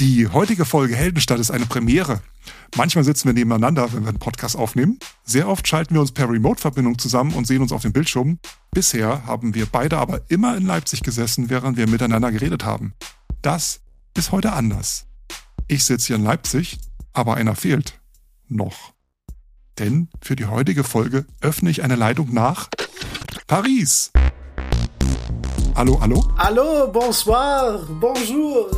Die heutige Folge Heldenstadt ist eine Premiere. Manchmal sitzen wir nebeneinander, wenn wir einen Podcast aufnehmen. Sehr oft schalten wir uns per Remote-Verbindung zusammen und sehen uns auf dem Bildschirm. Bisher haben wir beide aber immer in Leipzig gesessen, während wir miteinander geredet haben. Das ist heute anders. Ich sitze hier in Leipzig, aber einer fehlt. Noch. Denn für die heutige Folge öffne ich eine Leitung nach Paris. Hallo, hallo? Allô, bonsoir, bonjour.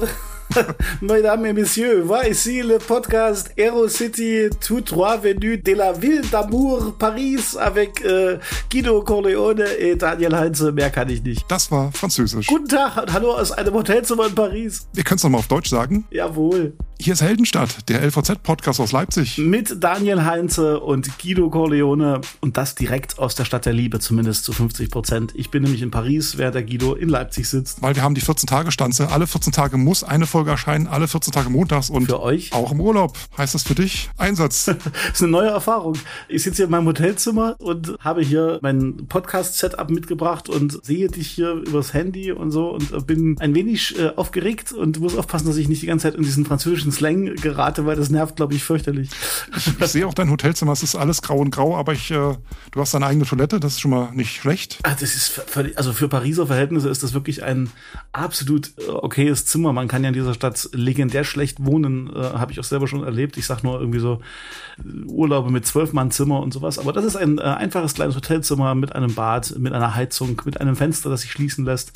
Mesdames et messieurs, voici le podcast Aero City tout droit venu de la ville d'amour Paris avec äh, Guido Corleone et Daniel Heinze. Mehr kann ich nicht. Das war Französisch. Guten Tag und hallo aus einem Hotelzimmer in Paris. Wir können es nochmal auf Deutsch sagen. Jawohl. Hier ist Heldenstadt, der LVZ-Podcast aus Leipzig. Mit Daniel Heinze und Guido Corleone und das direkt aus der Stadt der Liebe, zumindest zu 50 Prozent. Ich bin nämlich in Paris, während der Guido in Leipzig sitzt. Weil wir haben die 14-Tage-Stanze. Alle 14 Tage muss eine Folge erscheinen, alle 14 Tage montags und Für euch? auch im Urlaub. Heißt das für dich? Einsatz. Das ist eine neue Erfahrung. Ich sitze hier in meinem Hotelzimmer und habe hier mein Podcast-Setup mitgebracht und sehe dich hier übers Handy und so und bin ein wenig äh, aufgeregt und muss aufpassen, dass ich nicht die ganze Zeit in diesen französischen Slang gerate, weil das nervt, glaube ich, fürchterlich. Ich sehe auch dein Hotelzimmer, es ist alles grau und grau, aber ich, äh, du hast deine eigene Toilette, das ist schon mal nicht schlecht. Ah, das ist völlig, also für Pariser Verhältnisse ist das wirklich ein absolut äh, okayes Zimmer. Man kann ja in dieser Stadt legendär schlecht wohnen, äh, habe ich auch selber schon erlebt. Ich sag nur irgendwie so äh, Urlaube mit zwölf Mann Zimmer und sowas. Aber das ist ein äh, einfaches kleines Hotelzimmer mit einem Bad, mit einer Heizung, mit einem Fenster, das sich schließen lässt.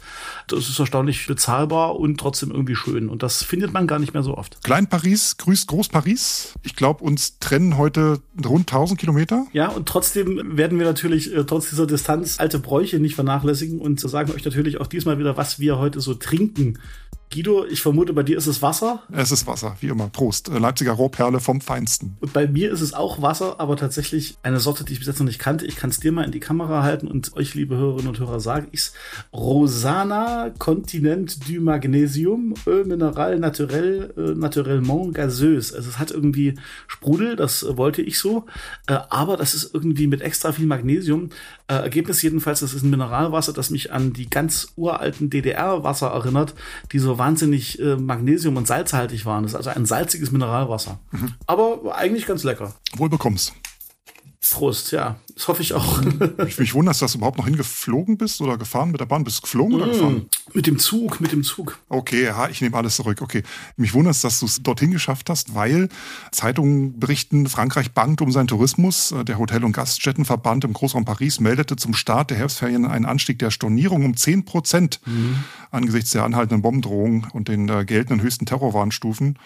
Das ist erstaunlich bezahlbar und trotzdem irgendwie schön. Und das findet man gar nicht mehr so oft. Klein Paris grüßt Groß Paris. Ich glaube, uns trennen heute rund 1000 Kilometer. Ja, und trotzdem werden wir natürlich äh, trotz dieser Distanz alte Bräuche nicht vernachlässigen und sagen euch natürlich auch diesmal wieder, was wir heute so trinken. Guido, ich vermute, bei dir ist es Wasser Es ist Wasser, wie immer. Prost. Äh, Leipziger Rohperle vom Feinsten. und bei mir ist es auch Wasser, aber tatsächlich eine Sorte, die ich bis jetzt noch nicht kannte. Ich kann es dir mal in die Kamera halten und euch, liebe Hörerinnen und Hörer, sage ich's. Rosana Continent du Magnesium, Eau Mineral Naturel, äh, Naturellement Gazeuse. Also es hat irgendwie Sprudel, das wollte ich so, äh, aber das ist irgendwie mit extra viel Magnesium. Äh, Ergebnis jedenfalls, das ist ein Mineralwasser, das mich an die ganz uralten DDR-Wasser erinnert, die so wahnsinnig äh, Magnesium- und salzhaltig waren. Das ist also ein salziges Mineralwasser. Aber eigentlich ganz lecker. Wohl bekommst. Prost, ja. Das hoffe ich auch. Ich mich wundern, dass du überhaupt noch hingeflogen bist oder gefahren mit der Bahn. Bist du geflogen oder gefahren? mit dem Zug, mit dem Zug. Okay, ja, ich nehme alles zurück. Okay. Mich wundert es, dass du es dorthin geschafft hast, weil Zeitungen berichten, Frankreich bangt um seinen Tourismus. Äh, Der Hotel- und Gaststättenverband im Großraum Paris meldete zum Start der Herbstferien einen Anstieg der Stornierung um 10 Prozent angesichts der anhaltenden Bombendrohung und den äh, geltenden höchsten Terrorwarnstufen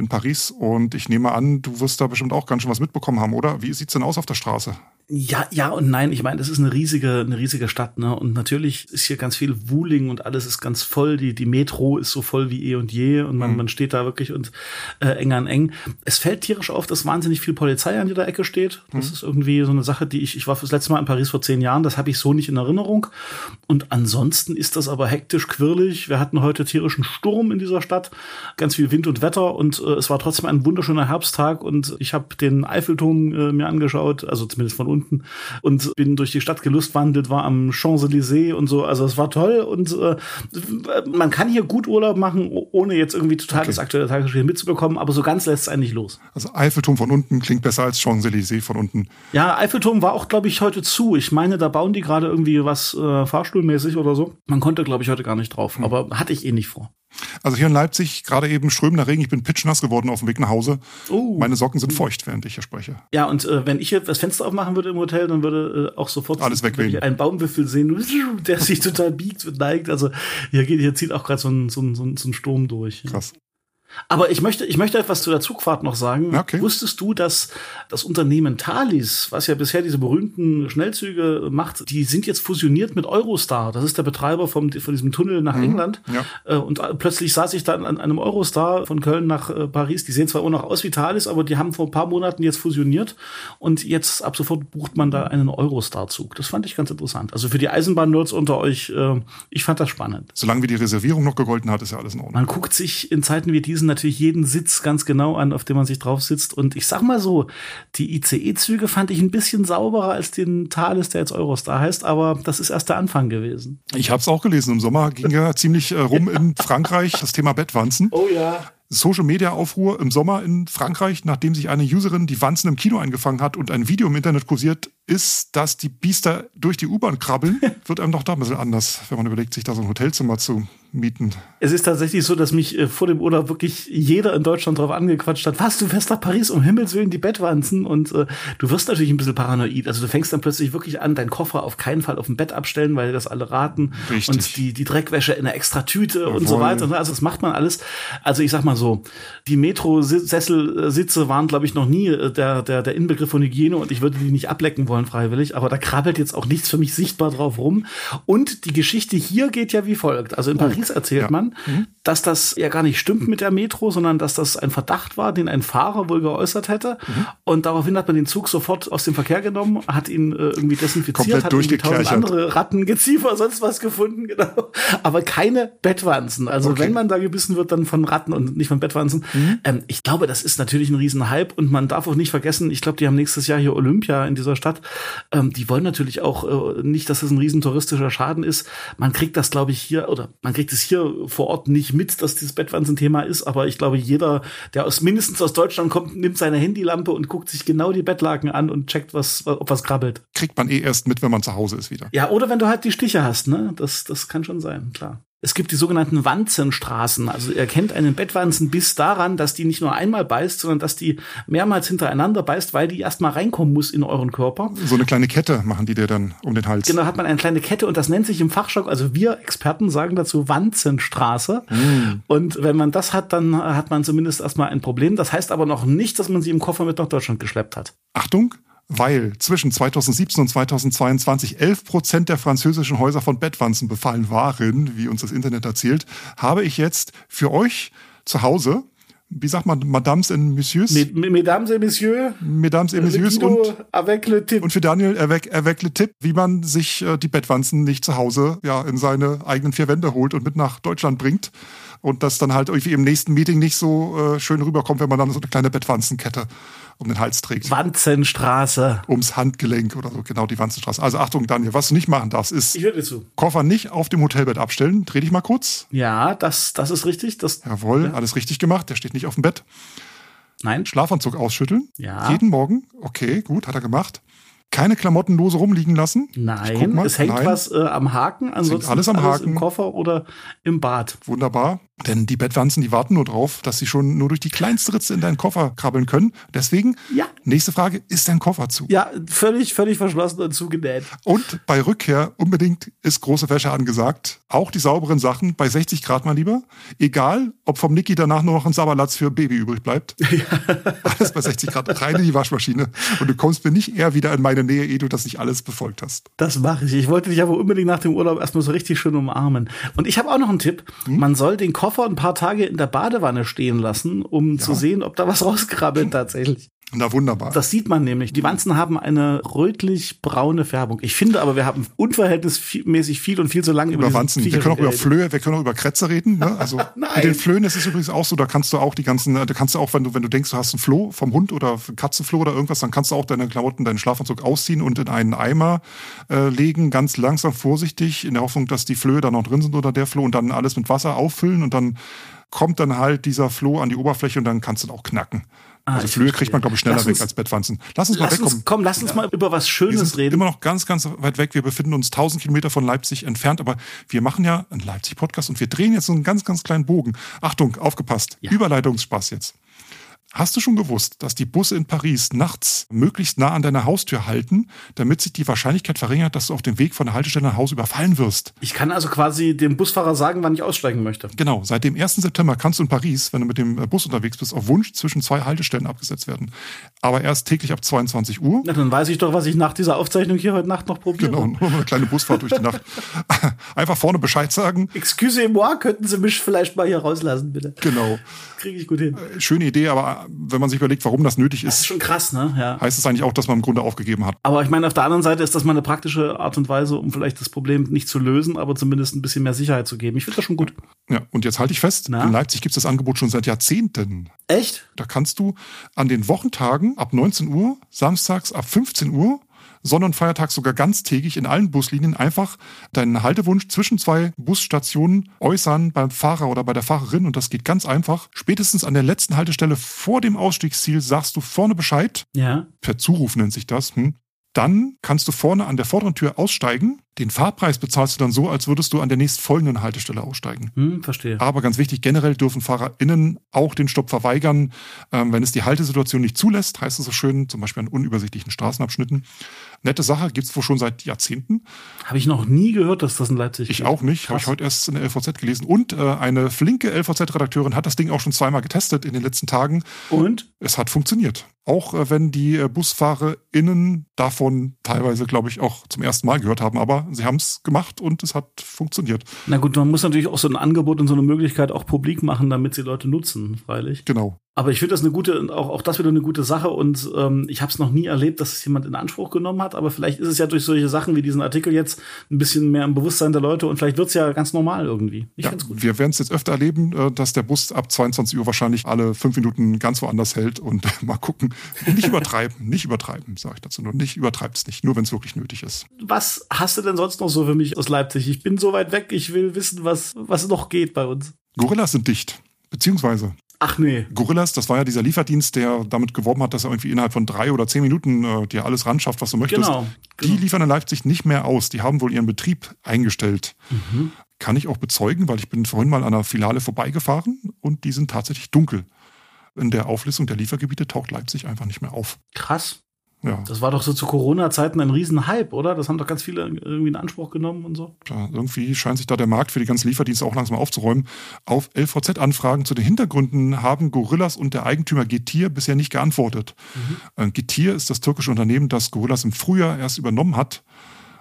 in Paris. Und ich nehme an, du wirst da bestimmt auch ganz schön was mitbekommen haben, oder? Wie sieht's denn aus auf der Straße? Ja, ja und nein. Ich meine, das ist eine riesige, eine riesige Stadt, ne? Und natürlich ist hier ganz viel Wuling und alles ist ganz voll. Die, die Metro ist so voll wie eh und je und man, man steht da wirklich und äh, eng an eng. Es fällt tierisch auf, dass wahnsinnig viel Polizei an jeder Ecke steht. Das ist irgendwie so eine Sache, die ich, ich war das letzte Mal in Paris vor zehn Jahren, das habe ich so nicht in Erinnerung. Und ansonsten ist das aber hektisch, quirlig. Wir hatten heute tierischen Sturm in dieser Stadt, ganz viel Wind und Wetter und äh, es war trotzdem ein wunderschöner Herbsttag und ich habe den Eiffelturm äh, mir angeschaut, also zumindest von unten und bin durch die Stadt gelustwandelt, war am Champs-Élysées und so. Also es war toll und äh, man kann hier gut Urlaub machen, ohne jetzt irgendwie total Okay. das aktuelle Tagesgeschehen mitzubekommen, aber so ganz lässt es einen nicht los. Also Eiffelturm von unten klingt besser als Champs-Élysées von unten. Ja, Eiffelturm war auch, glaube ich, heute zu. Ich meine, da bauen die gerade irgendwie was äh, fahrstuhlmäßig oder so. Man konnte, glaube ich, heute gar nicht drauf, aber hatte ich eh nicht vor. Also hier in Leipzig, gerade eben strömender Regen, ich bin pitschnass geworden auf dem Weg nach Hause. Oh. Meine Socken sind feucht, während ich hier spreche. Ja, und äh, wenn ich jetzt das Fenster aufmachen würde im Hotel, dann würde äh, auch sofort Alles wegwehen. einen Baumwipfel sehen, der sich total biegt und neigt. Also hier geht, hier zieht auch gerade so ein, so, ein, so ein so ein Sturm durch. Krass. Aber ich möchte, ich möchte etwas zu der Zugfahrt noch sagen. Okay. Wusstest du, dass das Unternehmen Thalys, was ja bisher diese berühmten Schnellzüge macht, die sind jetzt fusioniert mit Eurostar. Das ist der Betreiber vom, von diesem Tunnel nach England. Mhm. ja. Äh, Und plötzlich saß ich dann an einem Eurostar von Köln nach äh, Paris. Die sehen zwar immer noch aus wie Thalys, aber die haben vor ein paar Monaten jetzt fusioniert. Und jetzt ab sofort bucht man da einen Eurostar-Zug. Das fand ich ganz interessant. Also für die Eisenbahn-Nerds unter euch, äh, ich fand das spannend. Solange wie die Reservierung noch gegolten hat, ist ja alles in Ordnung. Man guckt sich in Zeiten wie diesen natürlich jeden Sitz ganz genau an, auf dem man sich drauf sitzt. Und ich sag mal so, die ICE-Züge fand ich ein bisschen sauberer als den Thales, der jetzt Eurostar heißt, aber das ist erst der Anfang gewesen. Ich habe es auch gelesen. Im Sommer ging ja ziemlich äh, rum in Frankreich das Thema Bettwanzen. Oh ja. Social-Media-Aufruhr im Sommer in Frankreich, nachdem sich eine Userin die Wanzen im Kino eingefangen hat und ein Video im Internet kursiert, ist, dass die Biester durch die U-Bahn krabbeln, wird einem doch da ein bisschen anders, wenn man überlegt, sich da so ein Hotelzimmer zu mieten. Es ist tatsächlich so, dass mich äh, vor dem Urlaub wirklich jeder in Deutschland darauf angequatscht hat, was, du fährst nach Paris, um Himmels Willen die Bettwanzen und äh, du wirst natürlich ein bisschen paranoid. Also du fängst dann plötzlich wirklich an, deinen Koffer auf keinen Fall auf dem Bett abstellen, weil das alle raten Richtig. und die, die Dreckwäsche in einer extra Tüte und so weiter. Also das macht man alles. Also ich sag mal so, die Metro-Sesselsitze waren, glaube ich, noch nie äh, der, der, der Inbegriff von Hygiene und ich würde die nicht ablecken wollen freiwillig, aber da krabbelt jetzt auch nichts für mich sichtbar drauf rum. Und die Geschichte hier geht ja wie folgt. Also in Paris erzählt Ja. man, dass das ja gar nicht stimmt mit der Metro, sondern dass das ein Verdacht war, den ein Fahrer wohl geäußert hätte. Und daraufhin hat man den Zug sofort aus dem Verkehr genommen, hat ihn äh, irgendwie desinfiziert, Komplett hat irgendwie tausend andere Ratten, Geziefer, sonst was gefunden, genau. Aber keine Bettwanzen. Also Okay. wenn man da gebissen wird, dann von Ratten und nicht von Bettwanzen. Ähm, ich glaube, das ist natürlich ein Riesenhype und man darf auch nicht vergessen, ich glaube, die haben nächstes Jahr hier Olympia in dieser Stadt. Ähm, die wollen natürlich auch äh, nicht, dass es ein riesen touristischer Schaden ist. Man kriegt das, glaube ich, hier oder man kriegt es hier vor Ort nicht mit, dass dieses Bettwanzen-Thema ist, aber ich glaube, jeder, der aus mindestens aus Deutschland kommt, nimmt seine Handylampe und guckt sich genau die Bettlaken an und checkt, was, ob was krabbelt. Kriegt man eh erst mit, wenn man zu Hause ist wieder. Ja, oder wenn du halt die Stiche hast, ne? Das, das kann schon sein, klar. Es gibt die sogenannten Wanzenstraßen. Also ihr kennt einen Bettwanzenbiss daran, dass die nicht nur einmal beißt, sondern dass die mehrmals hintereinander beißt, weil die erstmal reinkommen muss in euren Körper. So eine kleine Kette machen die dir dann um den Hals. Genau, hat man eine kleine Kette und das nennt sich im Fachjargon, also wir Experten sagen dazu Wanzenstraße. Und wenn man das hat, dann hat man zumindest erstmal ein Problem. Das heißt aber noch nicht, dass man sie im Koffer mit nach Deutschland geschleppt hat. Achtung, weil zwischen 2017 und 2022 11 Prozent der französischen Häuser von Bettwanzen befallen waren, wie uns das Internet erzählt, habe ich jetzt für euch zu Hause, wie sagt man, Madames et Messieurs, Mes- Mesdames et Messieurs, Mesdames et Messieurs und avec le Tipp. und für Daniel avec, avec le Tipp, wie man sich äh, die Bettwanzen nicht zu Hause ja in seine eigenen vier Wände holt und mit nach Deutschland bringt und das dann halt irgendwie im nächsten Meeting nicht so äh, schön rüberkommt, wenn man dann so eine kleine Bettwanzenkette um den Hals trägt. Wanzenstraße. ums Handgelenk oder so, genau die Wanzenstraße. Also Achtung, Daniel, was du nicht machen darfst, ist Ich höre dir zu. Koffer nicht auf dem Hotelbett abstellen. Dreh dich mal kurz. Ja, das, das ist richtig. Das, Jawohl, alles richtig gemacht. Der steht nicht auf dem Bett. nein. Schlafanzug ausschütteln. Ja. Jeden Morgen. Okay, gut, hat er gemacht. Keine Klamotten lose rumliegen lassen. Nein, mal. es hängt Nein. was äh, am Haken, ansonsten alles am Haken. im Koffer oder im Bad. Wunderbar. Denn die Bettwanzen, die warten nur drauf, dass sie schon nur durch die kleinste Ritze in deinen Koffer krabbeln können. Deswegen, Ja. nächste Frage, ist dein Koffer zu? Ja, völlig, völlig verschlossen und zugenäht. Und bei Rückkehr unbedingt ist große Wäsche angesagt. Auch die sauberen Sachen bei 60 Grad mal lieber. Egal, ob vom Niki danach nur noch ein Saberlatz für Baby übrig bleibt. Alles bei 60 Grad rein in die Waschmaschine. Und du kommst mir nicht eher wieder in meine Nähe, ehe du das nicht alles befolgt hast. Das mache ich. Ich wollte dich aber unbedingt nach dem Urlaub erstmal so richtig schön umarmen. Und ich habe auch noch einen Tipp. Hm? Man soll den Koffer ein paar Tage in der Badewanne stehen lassen, um zu sehen, ob da was rauskrabbelt tatsächlich. Na wunderbar. Das sieht man nämlich. Die Wanzen haben eine rötlich-braune Färbung. Ich finde aber, wir haben unverhältnismäßig viel und viel zu lange über, über Wanzen. Wir können auch über. Flöhe, wir können auch über Krätze reden. Ne? Also mit den Flöhen ist es übrigens auch so, da kannst du auch die ganzen, da kannst du auch, wenn du, wenn du denkst, du hast einen Floh vom Hund oder Katzenfloh oder irgendwas, dann kannst du auch deine Klamotten, deinen Schlafanzug ausziehen und in einen Eimer äh, legen, ganz langsam, vorsichtig, in der Hoffnung, dass die Flöhe da noch drin sind oder der Floh und dann alles mit Wasser auffüllen und dann kommt dann halt dieser Floh an die Oberfläche und dann kannst du ihn auch knacken. Also Ah, ich Flöhe kriegt man, glaube ich, schneller Lass weg uns- als Bettwanzen. Lass uns mal Lass wegkommen. uns, komm, lass uns mal über was Wir Schönes sind reden. immer noch ganz, ganz weit weg. Wir befinden uns 1000 Kilometer von Leipzig entfernt, aber wir machen ja einen Leipzig-Podcast und wir drehen jetzt so einen ganz, ganz kleinen Bogen. Achtung, aufgepasst. Ja. Überleitungsspaß jetzt. Hast du schon gewusst, dass die Busse in Paris nachts möglichst nah an deiner Haustür halten, damit sich die Wahrscheinlichkeit verringert, dass du auf dem Weg von der Haltestelle nach Hause überfallen wirst? Ich kann also quasi dem Busfahrer sagen, wann ich aussteigen möchte. Genau, seit dem 1. September kannst du in Paris, wenn du mit dem äh, Bus unterwegs bist, auf Wunsch zwischen zwei Haltestellen abgesetzt werden. Aber erst täglich ab 22 Uhr. Na, dann weiß ich doch, was ich nach dieser Aufzeichnung hier heute Nacht noch probiere. Genau, eine kleine Busfahrt durch die Nacht. Einfach vorne Bescheid sagen. Excusez-moi, könnten Sie mich vielleicht mal hier rauslassen, bitte? Genau. Kriege ich gut hin. Schöne Idee, aber wenn man sich überlegt, warum das nötig Das ist ist, schon krass, ne? Ja. heißt es eigentlich auch, dass man im Grunde aufgegeben hat. Aber ich meine, auf der anderen Seite ist das mal eine praktische Art und Weise, um vielleicht das Problem nicht zu lösen, aber zumindest ein bisschen mehr Sicherheit zu geben. Ich finde das schon gut. Ja, und jetzt halte ich fest, Na? in Leipzig gibt es das Angebot schon seit Jahrzehnten. Echt? Da kannst du an den Wochentagen ab 19 Uhr, samstags ab 15 Uhr sondern feiertags sogar ganztägig in allen Buslinien einfach deinen Haltewunsch zwischen zwei Busstationen äußern beim Fahrer oder bei der Fahrerin und das geht ganz einfach. Spätestens an der letzten Haltestelle vor dem Ausstiegsziel sagst du vorne Bescheid. Ja. Per Zuruf nennt sich das. Hm. Dann kannst du vorne an der vorderen Tür aussteigen. Den Fahrpreis bezahlst du dann so, als würdest du an der nächstfolgenden Haltestelle aussteigen. Hm, verstehe. Aber ganz wichtig, generell dürfen FahrerInnen auch den Stopp verweigern, ähm, wenn es die Haltesituation nicht zulässt, heißt es so schön, zum Beispiel an unübersichtlichen Straßenabschnitten. Nette Sache, gibt's wohl schon seit Jahrzehnten. Habe ich noch nie gehört, dass das in Leipzig Ich geht. auch nicht, habe ich heute erst in der LVZ gelesen. Und äh, eine flinke LVZ-Redakteurin hat das Ding auch schon zweimal getestet in den letzten Tagen. Und? Es hat funktioniert. Auch äh, wenn die äh, BusfahrerInnen davon teilweise, glaube ich, auch zum ersten Mal gehört haben. Aber sie haben es gemacht und es hat funktioniert. Na gut, man muss natürlich auch so ein Angebot und so eine Möglichkeit auch publik machen, damit sie Leute nutzen, freilich. Genau. Aber ich finde das eine gute, auch, auch das wieder eine gute Sache und ähm, ich habe es noch nie erlebt, dass es jemand in Anspruch genommen hat, aber vielleicht ist es ja durch solche Sachen wie diesen Artikel jetzt ein bisschen mehr im Bewusstsein der Leute und vielleicht wird's ja ganz normal irgendwie. Ich Ja, find's gut. wir werden es jetzt öfter erleben, äh, dass der Bus ab 22 Uhr wahrscheinlich alle fünf Minuten ganz woanders hält und mal gucken. Nicht übertreiben, nicht übertreiben, sage ich dazu nur. Nicht übertreibt es nicht, nur wenn es wirklich nötig ist. Was hast du denn sonst noch so für mich aus Leipzig? Ich bin so weit weg, ich will wissen, was, was noch geht bei uns. Gorillas sind dicht. Beziehungsweise Ach nee. Gorillas, das war ja dieser Lieferdienst, der damit geworben hat, dass er irgendwie innerhalb von drei oder zehn Minuten äh, dir alles ran schafft, was du möchtest. Genau. Die genau. liefern in Leipzig nicht mehr aus. Die haben wohl ihren Betrieb eingestellt. Mhm. Kann ich auch bezeugen, weil ich bin vorhin mal an einer Filiale vorbeigefahren und die sind tatsächlich dunkel. In der Auflistung der Liefergebiete taucht Leipzig einfach nicht mehr auf. Krass. Ja, Das war doch so zu Corona-Zeiten ein Riesenhype, oder? Das haben doch ganz viele irgendwie in Anspruch genommen und so. da, irgendwie scheint sich da der Markt für die ganzen Lieferdienste auch langsam aufzuräumen. Auf LVZ-Anfragen zu den Hintergründen haben Gorillas und der Eigentümer Getir bisher nicht geantwortet. Äh, Getir ist das türkische Unternehmen, das Gorillas im Frühjahr erst übernommen hat.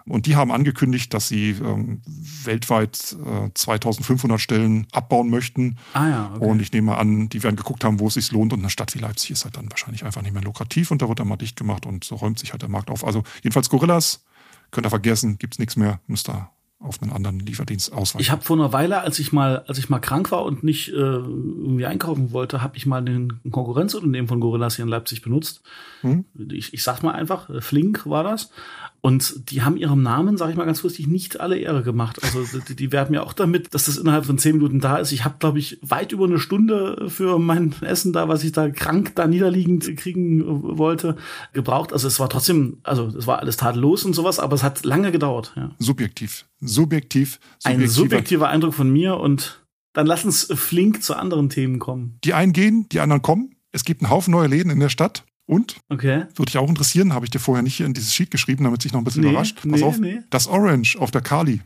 Und die haben angekündigt, dass sie ähm, weltweit äh, 2500 Stellen abbauen möchten. Ah ja, okay. Und ich nehme an, die werden geguckt haben, wo es sich lohnt. Und eine Stadt wie Leipzig ist halt dann wahrscheinlich einfach nicht mehr lukrativ. Und da wird dann mal dicht gemacht und so räumt sich halt der Markt auf. Also jedenfalls Gorillas, könnt ihr vergessen, gibt's nichts mehr, müsst ihr auf einen anderen Lieferdienst ausweichen. Ich habe vor einer Weile, als ich mal, als ich mal krank war und nicht äh, irgendwie einkaufen wollte, habe ich mal den Konkurrenzunternehmen von Gorillas hier in Leipzig benutzt. Hm? Ich, ich sag mal einfach, Flink war das. Und die haben ihrem Namen, sage ich mal ganz lustig, nicht alle Ehre gemacht. Also die, die werben ja auch damit, dass das innerhalb von zehn Minuten da ist. Ich habe, glaube ich, weit über eine Stunde für mein Essen da, was ich da krank da niederliegend kriegen wollte, gebraucht. Also es war trotzdem, also es war alles tadellos und sowas, aber es hat lange gedauert. Ja. Subjektiv. Subjektiv. Ein subjektiver- subjektiver Eindruck von mir und dann lass uns flink zu anderen Themen kommen. Die einen gehen, die anderen kommen. Es gibt einen Haufen neue Läden in der Stadt. Und, Okay. würde dich auch interessieren, habe ich dir vorher nicht hier in dieses Sheet geschrieben, damit sich noch ein bisschen Nee, überrascht. Pass nee, auf. nee. Das Orange auf der Kali.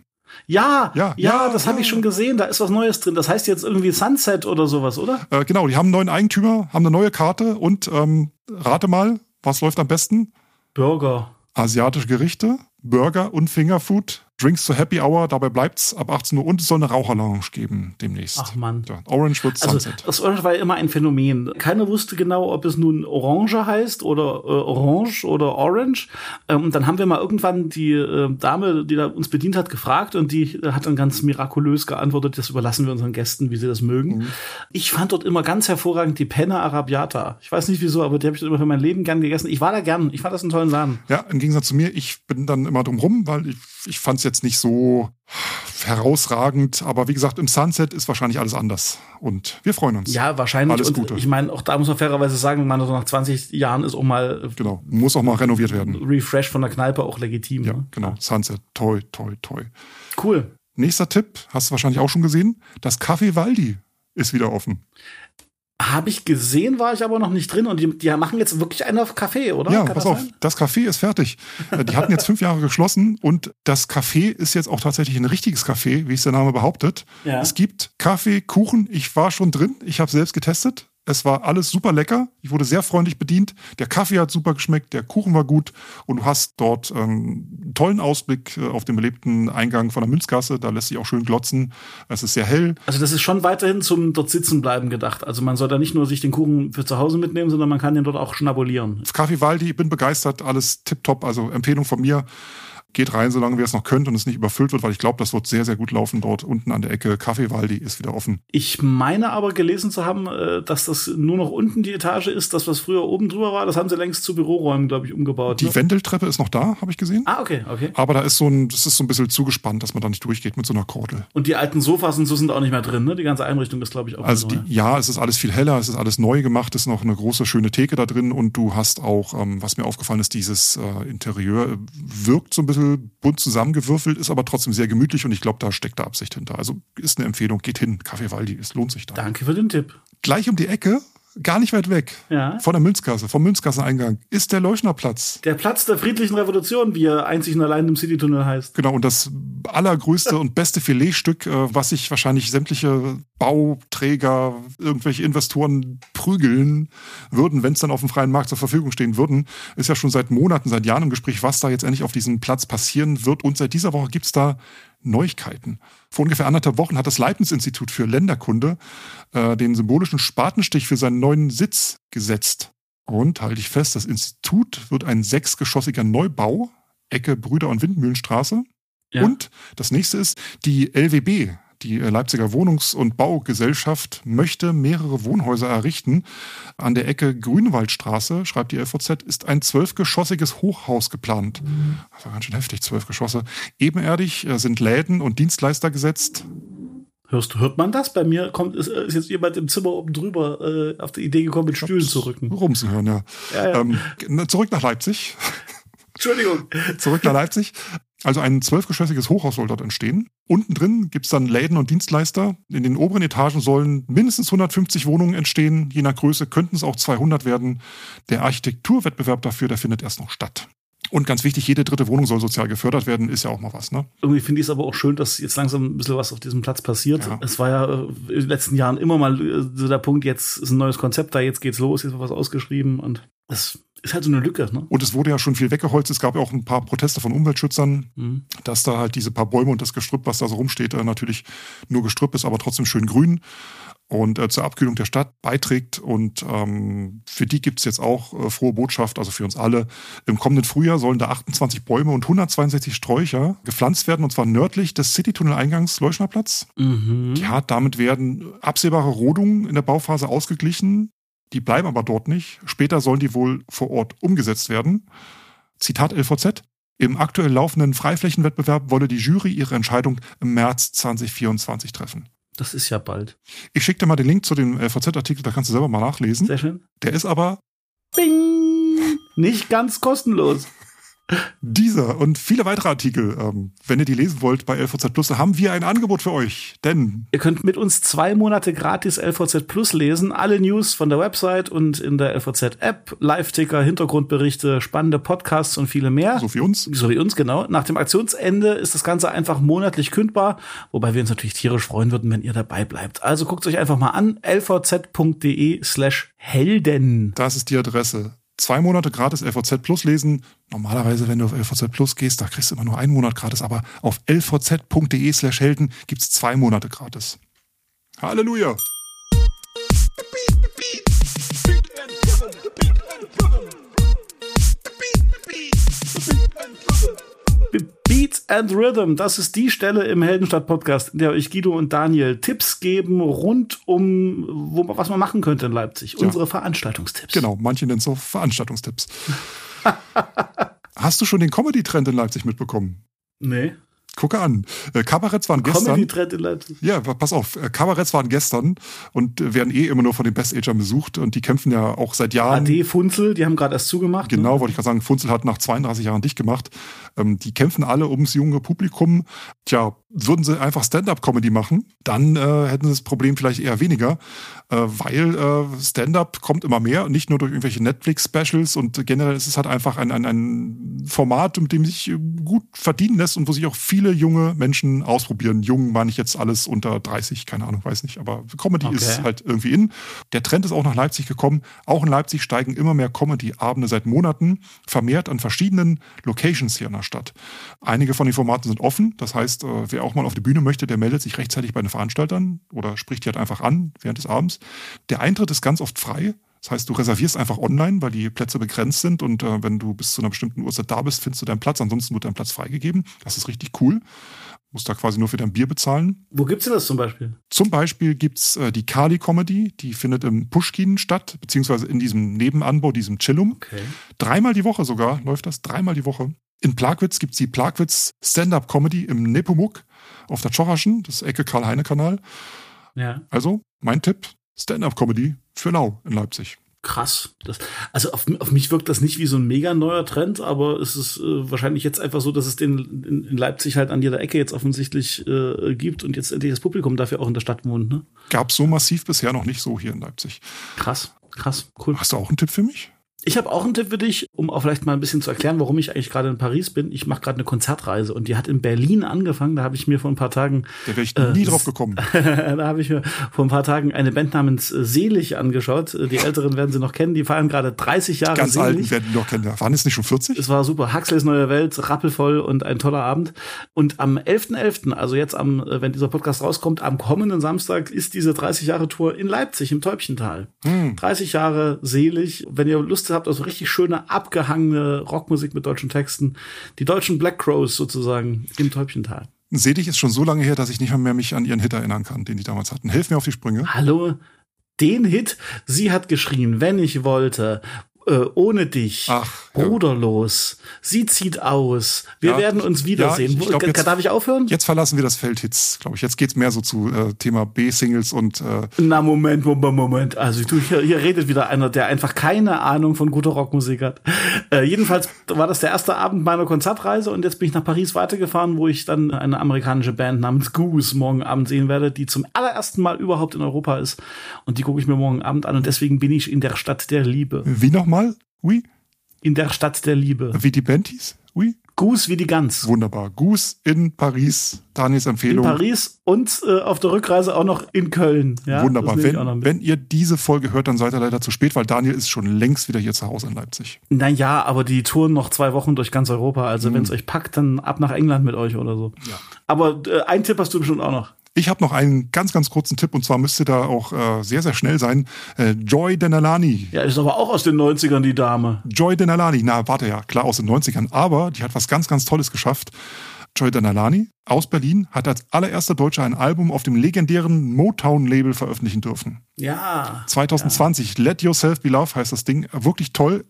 Ja, Ja, ja, ja, das habe ja. ich schon gesehen. Da ist was Neues drin. Das heißt jetzt irgendwie Sunset oder sowas, oder? Äh, genau, die haben einen neuen Eigentümer, haben eine neue Karte und ähm, rate mal, was läuft am besten? Burger. Asiatische Gerichte, Burger und Fingerfood, Drinks zur Happy Hour, dabei bleibt's ab 18 Uhr und es soll eine Raucherlounge geben demnächst. Ach Mann. Ja, Orange wird Also Sunset. das Orange war ja immer ein Phänomen. Keiner wusste genau, ob es nun Orange heißt oder äh, Orange oder Orange. Ähm, und dann haben wir mal irgendwann die äh, Dame, die da uns bedient hat, gefragt und die äh, hat dann ganz mirakulös geantwortet, das überlassen wir unseren Gästen, wie sie das mögen. Mhm. Ich fand dort immer ganz hervorragend die Penne Arabiata. Ich weiß nicht wieso, aber die habe ich immer für mein Leben gern gegessen. Ich war da gern. Ich fand das einen tollen Laden. Ja, im Gegensatz zu mir, ich bin dann immer drum rum, weil ich, ich fand es jetzt nicht so herausragend. Aber wie gesagt, im Sunset ist wahrscheinlich alles anders. Und wir freuen uns. Ja, wahrscheinlich. Alles und Gute. ich meine, auch da muss man fairerweise sagen, man so nach 20 Jahren ist auch mal Genau. Muss auch mal renoviert äh, werden. Refresh von der Kneipe auch legitim. Ja, ne? genau. Sunset. Toi, toi, toi. Cool. Nächster Tipp, hast du wahrscheinlich auch schon gesehen. Das Café Waldi ist wieder offen. Habe ich gesehen, war ich aber noch nicht drin. Und die, die machen jetzt wirklich einen auf Kaffee, oder? Ja, Kann pass das auf, sein? das Café ist fertig. Äh, Die hatten jetzt fünf Jahre geschlossen und das Café ist jetzt auch tatsächlich ein richtiges Café, wie es der Name behauptet. Ja. Es gibt Kaffee, Kuchen. Ich war schon drin, ich habe selbst getestet. Es war alles super lecker. Ich wurde sehr freundlich bedient. Der Kaffee hat super geschmeckt, der Kuchen war gut und du hast dort ähm, einen tollen Ausblick äh, auf den belebten Eingang von der Münzgasse. Da lässt sich auch schön glotzen. Es ist sehr hell. Also das ist schon weiterhin zum dort sitzen bleiben gedacht. Also man soll da nicht nur sich den Kuchen für zu Hause mitnehmen, sondern man kann den dort auch schnabulieren. Kaffee Waldi, ich bin begeistert, alles tipptopp, also Empfehlung von mir. Geht rein, solange wir es noch könnt und es nicht überfüllt wird, weil ich glaube, das wird sehr, sehr gut laufen dort unten an der Ecke. Kaffeewaldi ist wieder offen. Ich meine aber gelesen zu haben, äh, dass das nur noch unten die Etage ist. Das, was früher oben drüber war, das haben sie längst zu Büroräumen, glaube ich, umgebaut. Die ne? Wendeltreppe ist noch da, habe ich gesehen. Ah, okay, okay. Aber da ist so ein, das ist so ein bisschen zugespannt, dass man da nicht durchgeht mit so einer Kordel. Und die alten Sofas und so sind auch nicht mehr drin, ne? Die ganze Einrichtung ist, glaube ich, auch Also so, die, ja, es ist alles viel heller, es ist alles neu gemacht, es ist noch eine große, schöne Theke da drin und du hast auch, ähm, was mir aufgefallen ist, dieses äh, Interieur äh, wirkt so ein bisschen bunt zusammengewürfelt, ist aber trotzdem sehr gemütlich und ich glaube, da steckt da Absicht hinter. Also ist eine Empfehlung, geht hin, Kaffee Waldi, es lohnt sich da. Danke für den Tipp. Gleich um die Ecke, gar nicht weit weg, Ja. von der Münzkasse, vom Münzkasseneingang, ist der Leuschnerplatz. Der Platz der friedlichen Revolution, wie er einzig und allein im Citytunnel heißt. Genau, und das allergrößte und beste Filetstück, äh, was sich wahrscheinlich sämtliche Bauträger, irgendwelche Investoren prügeln würden, wenn es dann auf dem freien Markt zur Verfügung stehen würden, ist ja schon seit Monaten, seit Jahren im Gespräch, was da jetzt endlich auf diesem Platz passieren wird. Und seit dieser Woche gibt's da Neuigkeiten. Vor ungefähr anderthalb Wochen hat das Leibniz-Institut für Länderkunde äh, den symbolischen Spatenstich für seinen neuen Sitz gesetzt. Und halte ich fest, das Institut wird ein sechsgeschossiger Neubau, Ecke Brüder- und Windmühlenstraße. Ja. Und das nächste ist, die LWB, die äh, Leipziger Wohnungs- und Baugesellschaft, möchte mehrere Wohnhäuser errichten. An der Ecke Grünwaldstraße, schreibt die LVZ, ist ein zwölfgeschossiges Hochhaus geplant. Das war ganz schön heftig, zwölf Geschosse. Ebenerdig äh, sind Läden und Dienstleister gesetzt. Hörst, hört man das? Bei mir kommt, ist, ist jetzt jemand im Zimmer oben drüber äh, auf die Idee gekommen, mit Stühlen zu rücken. Rumsen hören, ja. Ja, ja. Ähm, zurück nach Leipzig. Entschuldigung. Zurück nach Leipzig. Also ein zwölfgeschossiges Hochhaus soll dort entstehen. Unten drin gibt's dann Läden und Dienstleister. In den oberen Etagen sollen mindestens 150 Wohnungen entstehen. Je nach Größe könnten es auch 200 werden. Der Architekturwettbewerb dafür, der findet erst noch statt. Und ganz wichtig, jede dritte Wohnung soll sozial gefördert werden, ist ja auch mal was, ne? Irgendwie finde ich es aber auch schön, dass jetzt langsam ein bisschen was auf diesem Platz passiert. Ja. Es war ja äh, in den letzten Jahren immer mal äh, so der Punkt, jetzt ist ein neues Konzept da, jetzt geht's los, jetzt wird was ausgeschrieben und das ist halt so eine Lücke, ne? Und es wurde ja schon viel weggeholzt. Es gab ja auch ein paar Proteste von Umweltschützern, Mhm. dass da halt diese paar Bäume und das Gestrüpp, was da so rumsteht, äh, natürlich nur Gestrüpp ist, aber trotzdem schön grün und äh, zur Abkühlung der Stadt beiträgt. Und ähm, für die gibt's jetzt auch äh, frohe Botschaft, also für uns alle. Im kommenden Frühjahr sollen da 28 Bäume und 162 Sträucher gepflanzt werden, und zwar nördlich des Citytunnel-Eingangs Leuschnerplatz. Mhm. Ja, damit werden absehbare Rodungen in der Bauphase ausgeglichen. Die bleiben aber dort nicht. Später sollen die wohl vor Ort umgesetzt werden. Zitat LVZ. Im aktuell laufenden Freiflächenwettbewerb wolle die Jury ihre Entscheidung im März 2024 treffen. Das ist ja bald. Ich schicke dir mal den Link zu dem LVZ-Artikel, da kannst du selber mal nachlesen. Sehr schön. Der ist aber Bing! Nicht ganz kostenlos. Dieser und viele weitere Artikel. Ähm, wenn ihr die lesen wollt bei LVZ Plus, haben wir ein Angebot für euch. Denn Ihr könnt mit uns zwei Monate gratis LVZ Plus lesen. Alle News von der Website und in der LVZ App, Live-Ticker, Hintergrundberichte, spannende Podcasts und viele mehr. so wie uns, So wie uns, genau. Nach dem Aktionsende ist das Ganze einfach monatlich kündbar, wobei wir uns natürlich tierisch freuen würden, wenn ihr dabei bleibt. Also guckt euch einfach mal an, lvz.de slash Helden. Das ist die Adresse. Zwei Monate gratis LVZ Plus lesen. Normalerweise, wenn du auf LVZ Plus gehst, da kriegst du immer nur einen Monat gratis, aber auf lvz.de slash Helden gibt's zwei Monate gratis. Halleluja! Beats and Rhythm, das ist die Stelle im Heldenstadt-Podcast, in der euch Guido und Daniel Tipps geben rund um, wo, was man machen könnte in Leipzig. Unsere Veranstaltungstipps. Genau, manche nennen es auch Veranstaltungstipps. Hast du schon den Comedy-Trend in Leipzig mitbekommen? Nee. Gucke an. Äh, Kabaretts waren gestern. Ja, pass auf. äh, Kabaretts waren gestern und äh, werden eh immer nur von den Best-Agern besucht und die kämpfen ja auch seit Jahren. AD Funzel, die haben gerade erst zugemacht. ne? Genau, wollte ich gerade sagen, Funzel hat nach 32 Jahren dicht gemacht. Ähm, die kämpfen alle ums junge Publikum. Tja, würden sie einfach Stand-up-Comedy machen, dann äh, hätten sie das Problem vielleicht eher weniger, äh, weil äh, Stand-up kommt immer mehr, nicht nur durch irgendwelche Netflix-Specials und generell ist es halt einfach ein, ein, ein Format, mit dem sich äh, gut verdienen lässt und wo sich auch viele junge Menschen ausprobieren. Jung meine ich jetzt alles unter 30, keine Ahnung, weiß nicht, aber Comedy Okay. ist halt irgendwie in. Der Trend ist auch nach Leipzig gekommen. Auch in Leipzig steigen immer mehr Comedy-Abende seit Monaten, vermehrt an verschiedenen Locations hier in der Stadt. Einige von den Formaten sind offen, das heißt, äh, auch mal auf die Bühne möchte, der meldet sich rechtzeitig bei den Veranstaltern oder spricht die halt einfach an während des Abends. Der Eintritt ist ganz oft frei. Das heißt, du reservierst einfach online, weil die Plätze begrenzt sind und äh, wenn du bis zu einer bestimmten Uhrzeit da bist, findest du deinen Platz. Ansonsten wird dein Platz freigegeben. Das ist richtig cool. Musst da quasi nur für dein Bier bezahlen. Wo gibt's denn das zum Beispiel? Zum Beispiel gibt's äh, die Kali Comedy, die findet im Pushkin statt, beziehungsweise in diesem Nebenanbau, diesem Chillum. Okay. Dreimal die Woche sogar läuft das, dreimal die Woche. In Plagwitz gibt's die Plagwitz Stand-Up Comedy im Nepomuk auf der Tschochaschen, das Ecke Karl-Heine-Kanal. Ja. Also, mein Tipp, Stand-Up Comedy für Lau in Leipzig. Krass. Das, also auf, auf mich wirkt das nicht wie so ein mega neuer Trend, aber es ist äh, wahrscheinlich jetzt einfach so, dass es den in, in Leipzig halt an jeder Ecke jetzt offensichtlich äh, gibt und jetzt endlich das Publikum dafür auch in der Stadt wohnt. Ne? Gab so massiv bisher noch nicht so hier in Leipzig. Krass, krass, cool. Hast du auch einen Tipp für mich? Ich habe auch einen Tipp für dich, um auch vielleicht mal ein bisschen zu erklären, warum ich eigentlich gerade in Paris bin. Ich mache gerade eine Konzertreise und die hat in Berlin angefangen. Da habe ich mir vor ein paar Tagen. Da wäre ich nie drauf gekommen. da habe ich mir vor ein paar Tagen eine Band namens äh, Selig angeschaut. Äh, Die Älteren werden sie noch kennen. Die feiern gerade 30 Jahre Ganz Selig. alten werden die noch kennen. Waren es nicht schon 40? Es war super. Huxleys neue Welt, rappelvoll und ein toller Abend. Und am 11.11., also jetzt am, äh, wenn dieser Podcast rauskommt, am kommenden Samstag ist diese 30 Jahre Tour in Leipzig im Täubchental. 30 Jahre selig. Wenn ihr Lust habt auf so richtig schöne, abgehangene Rockmusik mit deutschen Texten, die deutschen Black Crows sozusagen im Täubchental. Sedig ist schon so lange her, dass ich nicht mal mehr mich an ihren Hit erinnern kann, den die damals hatten. Hilf mir auf die Sprünge. Hallo, den Hit, sie hat geschrien, wenn ich wollte, äh, ohne dich, Ach, ja. bruderlos, sie zieht aus, wir Ja, werden uns wiedersehen. ja, ich glaub, Wo- jetzt- Darf ich aufhören? Jetzt verlassen wir das Feld Hits, glaube ich. Jetzt geht's mehr so zu äh, Thema B-Singles und äh, Na, Moment, Moment, Moment. Also du, hier, hier redet wieder einer, der einfach keine Ahnung von guter Rockmusik hat. Äh, jedenfalls war das der erste Abend meiner Konzertreise und jetzt bin ich nach Paris weitergefahren, wo ich dann eine amerikanische Band namens Goose morgen Abend sehen werde, die zum allerersten Mal überhaupt in Europa ist. Und die gucke ich mir morgen Abend an und deswegen bin ich in der Stadt der Liebe. wie nochmal? Oui? In der Stadt der Liebe. Wie die hieß? Oui? Goose wie die Gans. Wunderbar. Goose in Paris. Daniels In Empfehlung. Paris und äh, auf der Rückreise auch noch in Köln. Ja, Wunderbar. Wenn, wenn ihr diese Folge hört, dann seid ihr leider zu spät, weil Daniel ist schon längst wieder hier zu Hause in Leipzig. Naja, aber die touren noch zwei Wochen durch ganz Europa. Also Mhm. wenn es euch packt, dann ab nach England mit euch oder so. Ja. Aber äh, einen Tipp hast du bestimmt auch noch. Ich habe noch einen ganz, ganz kurzen Tipp und zwar müsste da auch äh, sehr, sehr schnell sein. Äh, Joy Denalani. Ja, ist aber auch aus den 90ern die Dame. Joy Denalani, na warte ja, klar aus den 90ern, aber die hat was ganz, ganz Tolles geschafft. Joy Denalani aus Berlin hat als allererster Deutscher ein Album auf dem legendären Motown-Label veröffentlichen dürfen. Ja. 2020, Let Yourself Be Love heißt das Ding. Wirklich toll.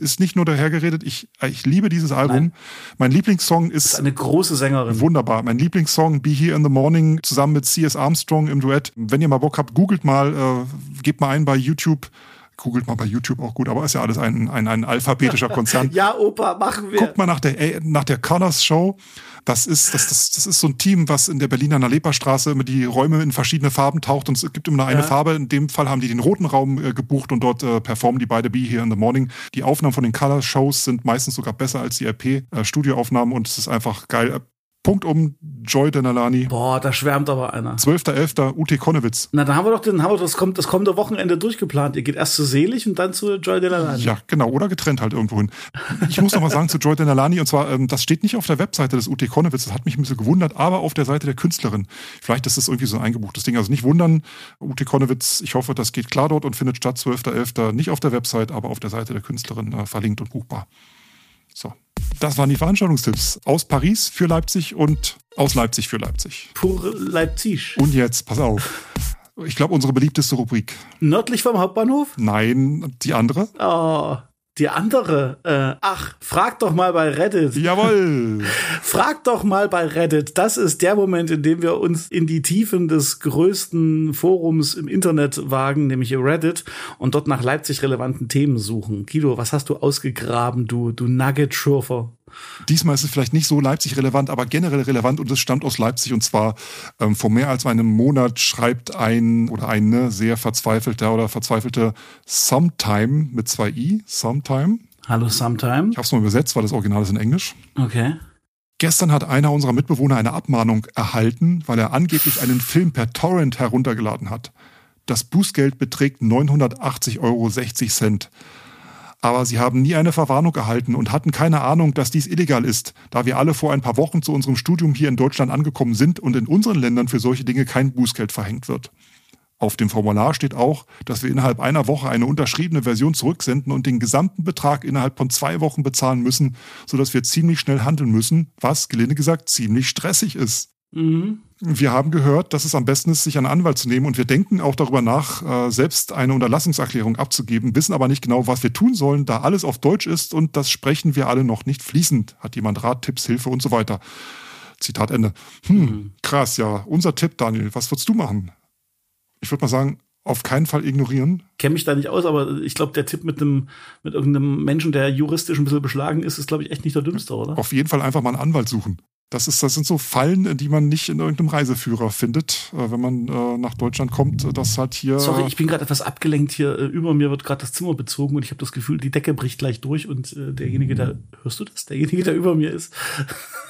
Ist nicht nur dahergeredet, ich, ich liebe dieses Album. Nein. Mein Lieblingssong ist Ist eine große Sängerin. Wunderbar. Mein Lieblingssong Be Here in the Morning zusammen mit C.S. Armstrong im Duett. Wenn ihr mal Bock habt, googelt mal, äh, gebt mal ein bei YouTube. Googelt mal bei YouTube auch gut, aber ist ja alles ein, ein, ein alphabetischer Konzern. Ja, Opa, machen wir. Guckt mal nach der, äh, nach der Colors Show. Das ist, das, das, das ist so ein Team, was in der Berliner Nalepa-Straße immer die Räume in verschiedene Farben taucht und es gibt immer nur eine Ja. Farbe. In dem Fall haben die den roten Raum äh, gebucht und dort äh, performen die beide Be Here in the Morning. Die Aufnahmen von den Colors Shows sind meistens sogar besser als die LP-Studioaufnahmen und es ist einfach geil. Punkt um Joy Denalani. Boah, da schwärmt aber einer. 12.11. UT Konnewitz. Na, dann haben wir doch den, haben wir das, kommt, das kommende Wochenende durchgeplant. Ihr geht erst zu Selig und dann zu Joy de la Lande. Ja, genau. Oder getrennt halt irgendwo hin. Ich muss noch mal sagen zu Joy Denalani, und zwar, ähm, das steht nicht auf der Webseite des UT Konnewitz, das hat mich ein bisschen gewundert, aber auf der Seite der Künstlerin. Vielleicht ist das irgendwie so ein eingebuchtes Ding. Also nicht wundern, UT Konnewitz, ich hoffe, das geht klar dort und findet statt 12.11. Nicht auf der Website, aber auf der Seite der Künstlerin äh, verlinkt und buchbar. So. Das waren die Veranstaltungstipps aus Paris für Leipzig und aus Leipzig für Leipzig. Pur Leipzig. Und jetzt, pass auf. Ich glaube, unsere beliebteste Rubrik. Nördlich vom Hauptbahnhof? Nein, die andere. Oh, die andere. Äh, ach, frag doch mal bei Reddit. Jawohl. Frag doch mal bei Reddit. Das ist der Moment, in dem wir uns in die Tiefen des größten Forums im Internet wagen, nämlich Reddit, und dort nach Leipzig relevanten Themen suchen. Guido, was hast du ausgegraben, du, du Nugget-Schürfer? Diesmal ist es vielleicht nicht so Leipzig relevant, aber generell relevant und es stammt aus Leipzig und zwar ähm, vor mehr als einem Monat schreibt ein oder eine sehr verzweifelter oder verzweifelte Sometime mit zwei i, Sometime. Hallo, Sometime. Ich habe es mal übersetzt, weil das Original ist in Englisch. Okay. Gestern hat einer unserer Mitbewohner eine Abmahnung erhalten, weil er angeblich einen Film per Torrent heruntergeladen hat. Das Bußgeld beträgt 980,60 Euro. Aber sie haben nie eine Verwarnung erhalten und hatten keine Ahnung, dass dies illegal ist, da wir alle vor ein paar Wochen zu unserem Studium hier in Deutschland angekommen sind und in unseren Ländern für solche Dinge kein Bußgeld verhängt wird. Auf dem Formular steht auch, dass wir innerhalb einer Woche eine unterschriebene Version zurücksenden und den gesamten Betrag innerhalb von zwei Wochen bezahlen müssen, sodass wir ziemlich schnell handeln müssen, was, gelinde gesagt, ziemlich stressig ist. Mhm. Wir haben gehört, dass es am besten ist, sich einen Anwalt zu nehmen und wir denken auch darüber nach, äh, selbst eine Unterlassungserklärung abzugeben, wissen aber nicht genau, was wir tun sollen, da alles auf Deutsch ist und das sprechen wir alle noch nicht fließend. Hat jemand Rat, Tipps, Hilfe und so weiter. Zitat Ende. Hm, mhm. krass, ja. Unser Tipp, Daniel, was würdest du machen? Ich würde mal sagen, auf keinen Fall ignorieren. Kenne mich da nicht aus, aber ich glaube, der Tipp mit einem mit irgendeinem Menschen, der juristisch ein bisschen beschlagen ist, ist glaube ich echt nicht der dümmste, oder? Auf jeden Fall einfach mal einen Anwalt suchen. Das, ist, das sind so Fallen, die man nicht in irgendeinem Reiseführer findet, äh, wenn man äh, nach Deutschland kommt. Das halt hier. Sorry, ich bin gerade etwas abgelenkt hier. Äh, über mir wird gerade das Zimmer bezogen und ich habe das Gefühl, die Decke bricht gleich durch und äh, derjenige, der hörst du das? Derjenige, der über mir ist,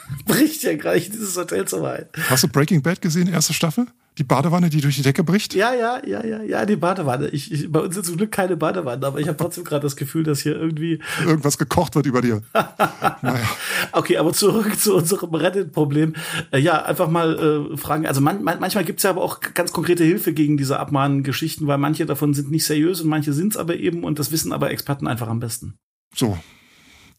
bricht ja gleich dieses Hotelzimmer ein. Hast du Breaking Bad gesehen, erste Staffel? Die Badewanne, die durch die Decke bricht? Ja, ja, ja, ja, ja, die Badewanne. Ich, ich, bei uns ist zum Glück keine Badewanne, aber ich habe trotzdem gerade das Gefühl, dass hier irgendwie irgendwas gekocht wird über dir. naja. Okay, aber zurück zu unserem Reddit-Problem. Äh, ja, einfach mal äh, fragen. Also man, man, manchmal gibt's ja aber auch ganz konkrete Hilfe gegen diese Abmahngeschichten, weil manche davon sind nicht seriös und manche sind's aber eben und das wissen aber Experten einfach am besten. So,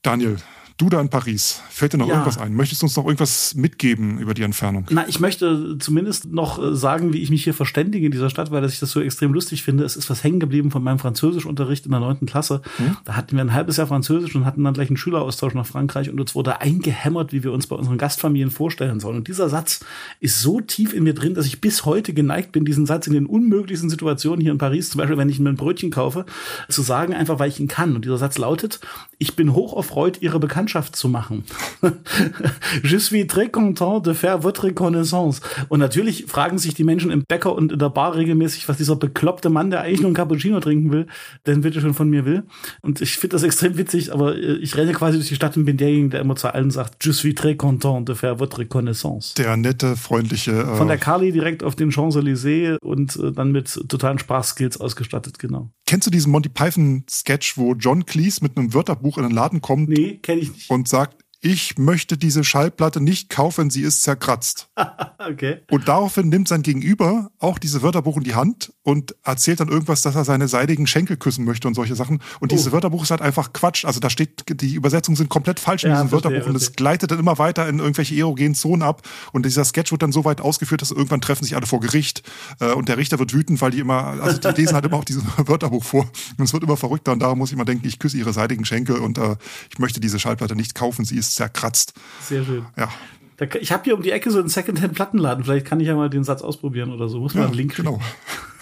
Daniel, Du da in Paris, fällt dir noch ja. irgendwas ein? Möchtest du uns noch irgendwas mitgeben über die Entfernung? Na, ich möchte zumindest noch äh, sagen, wie ich mich hier verständige in dieser Stadt, weil ich das so extrem lustig finde. Es ist was hängen geblieben von meinem Französischunterricht in der neunten Klasse. Hm? Da hatten wir ein halbes Jahr Französisch und hatten dann gleich einen Schüleraustausch nach Frankreich und uns wurde eingehämmert, wie wir uns bei unseren Gastfamilien vorstellen sollen. Und dieser Satz ist so tief in mir drin, dass ich bis heute geneigt bin, diesen Satz in den unmöglichsten Situationen hier in Paris, zum Beispiel wenn ich mir ein Brötchen kaufe, zu sagen, einfach weil ich ihn kann. Und dieser Satz lautet, ich bin hoch erfreut, Ihre Bekanntschaft zu machen. Je suis très content de faire votre connaissance. Und natürlich fragen sich die Menschen im Bäcker und in der Bar regelmäßig, was dieser bekloppte Mann, der eigentlich nur einen Cappuccino trinken will, denn bitte schon von mir will. Und ich finde das extrem witzig, aber äh, ich renne quasi durch die Stadt und bin derjenige, der immer zu allen sagt, Je suis très content de faire votre connaissance. Der nette, freundliche. Äh von der Carly direkt auf den Champs-Élysées und äh, dann mit totalen Sprachskills ausgestattet, genau. Kennst du diesen Monty Python Sketch, wo John Cleese mit einem Wörterbuch in den Laden kommt? Nee, kenne ich nicht. Und sagt, ich möchte diese Schallplatte nicht kaufen, sie ist zerkratzt. okay. Und daraufhin nimmt sein Gegenüber auch diese Wörterbuch in die Hand und erzählt dann irgendwas, dass er seine seidigen Schenkel küssen möchte und solche Sachen. Und oh. dieses Wörterbuch ist halt einfach Quatsch. Also da steht, die Übersetzungen sind komplett falsch in ja, diesem verstehe, Wörterbuch und es gleitet dann immer weiter in irgendwelche erogenen Zonen ab. Und dieser Sketch wird dann so weit ausgeführt, dass irgendwann treffen sich alle vor Gericht äh, und der Richter wird wütend, weil die immer, also die lesen halt immer auch dieses Wörterbuch vor. Und es wird immer verrückter und darum muss ich immer denken, ich küsse ihre seidigen Schenkel und äh, ich möchte diese Schallplatte nicht kaufen, sie ist zerkratzt. Sehr schön. Ja. Ich habe hier um die Ecke so einen Secondhand-Plattenladen. Vielleicht kann ich ja mal den Satz ausprobieren oder so. Muss man ja, einen Link Genau.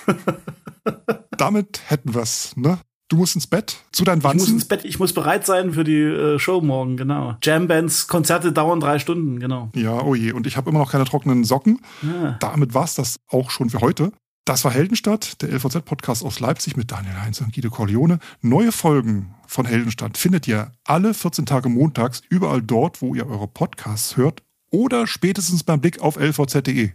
Damit hätten wir's, ne? Du musst ins Bett zu deinen Wanzen. Ich muss ins Bett, ich muss bereit sein für die äh, Show morgen, genau. Jambands, Konzerte dauern drei Stunden, genau. Ja, oh je. Und ich habe immer noch keine trockenen Socken. Ja. Damit war's das auch schon für heute. Das war Heldenstadt, der LVZ-Podcast aus Leipzig mit Daniel Heinz und Guido Corleone. Neue Folgen von Heldenstadt findet ihr alle 14 Tage montags überall dort, wo ihr eure Podcasts hört oder spätestens beim Blick auf lvz.de.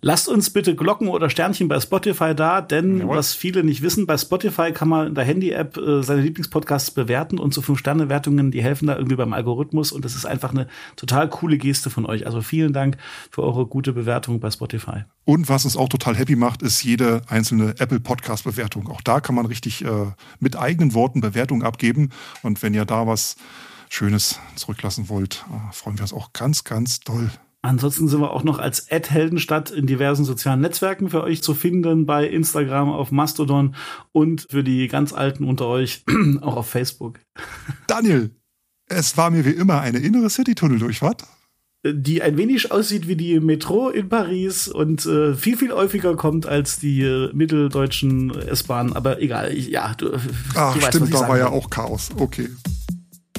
Lasst uns bitte Glocken oder Sternchen bei Spotify da, denn Jawohl. was viele nicht wissen, bei Spotify kann man in der Handy-App äh, seine Lieblingspodcasts bewerten und so fünf Sterne Wertungen, die helfen da irgendwie beim Algorithmus und das ist einfach eine total coole Geste von euch. Also vielen Dank für eure gute Bewertung bei Spotify. Und was uns auch total happy macht, ist jede einzelne Apple Podcast Bewertung. Auch da kann man richtig äh, mit eigenen Worten Bewertungen abgeben und wenn ihr da was Schönes zurücklassen wollt, äh, freuen wir uns auch ganz, ganz doll. Ansonsten sind wir auch noch als Ad Heldenstadt in diversen sozialen Netzwerken für euch zu finden, bei Instagram, auf Mastodon und für die ganz Alten unter euch auch auf Facebook. Daniel, es war mir wie immer eine innere City-Tunnel-Durchfahrt. Die ein wenig aussieht wie die Metro in Paris und äh, viel, viel häufiger kommt als die äh, mitteldeutschen S-Bahnen. Aber egal, ich, ja, du, Ach, du weißt, stimmt, da war ja auch Chaos. Okay.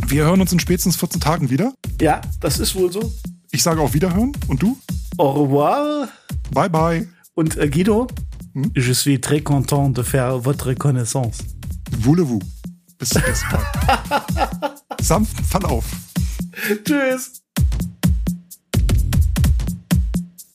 Wir hören uns in spätestens 14 Tagen wieder. Ja, das ist wohl so. Ich sage auf Wiederhören. Und du? Au revoir. Bye bye. Und äh, Guido? Hm? Je suis très content de faire votre connaissance. Voulez-vous. Bis zum nächsten Mal. Sanft Verlauf. Tschüss.